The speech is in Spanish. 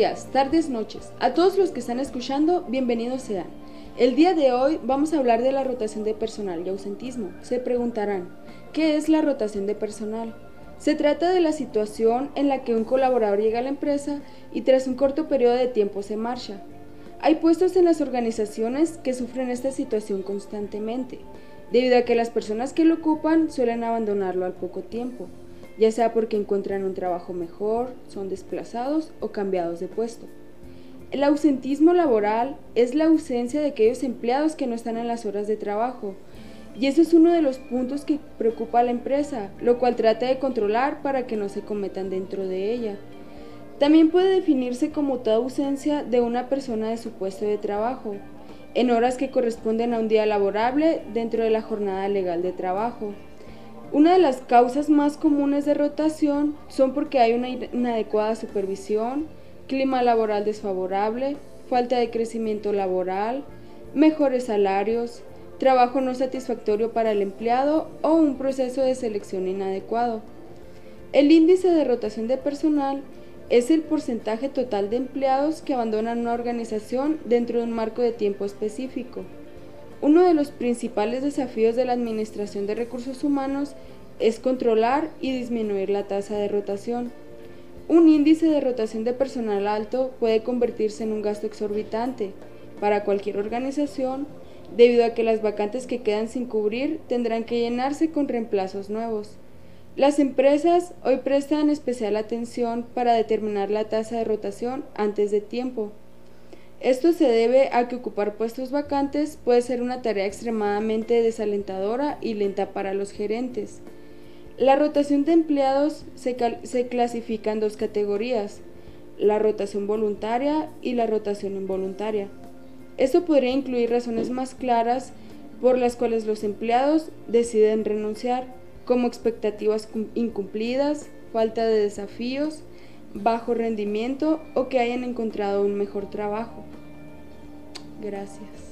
días, tardes, noches. A todos los que están escuchando, bienvenidos sean. El día de hoy vamos a hablar de la rotación de personal y ausentismo. Se preguntarán, ¿qué es la rotación de personal? Se trata de la situación en la que un colaborador llega a la empresa y tras un corto periodo de tiempo se marcha. Hay puestos en las organizaciones que sufren esta situación constantemente, debido a que las personas que lo ocupan suelen abandonarlo al poco tiempo ya sea porque encuentran un trabajo mejor, son desplazados o cambiados de puesto. El ausentismo laboral es la ausencia de aquellos empleados que no están en las horas de trabajo, y eso es uno de los puntos que preocupa a la empresa, lo cual trata de controlar para que no se cometan dentro de ella. También puede definirse como toda ausencia de una persona de su puesto de trabajo, en horas que corresponden a un día laborable dentro de la jornada legal de trabajo. Una de las causas más comunes de rotación son porque hay una inadecuada supervisión, clima laboral desfavorable, falta de crecimiento laboral, mejores salarios, trabajo no satisfactorio para el empleado o un proceso de selección inadecuado. El índice de rotación de personal es el porcentaje total de empleados que abandonan una organización dentro de un marco de tiempo específico. Uno de los principales desafíos de la Administración de Recursos Humanos es controlar y disminuir la tasa de rotación. Un índice de rotación de personal alto puede convertirse en un gasto exorbitante para cualquier organización debido a que las vacantes que quedan sin cubrir tendrán que llenarse con reemplazos nuevos. Las empresas hoy prestan especial atención para determinar la tasa de rotación antes de tiempo. Esto se debe a que ocupar puestos vacantes puede ser una tarea extremadamente desalentadora y lenta para los gerentes. La rotación de empleados se, clasifica en dos categorías, la rotación voluntaria y la rotación involuntaria. Esto podría incluir razones más claras por las cuales los empleados deciden renunciar, como expectativas incumplidas, falta de desafíos, bajo rendimiento o que hayan encontrado un mejor trabajo. Gracias.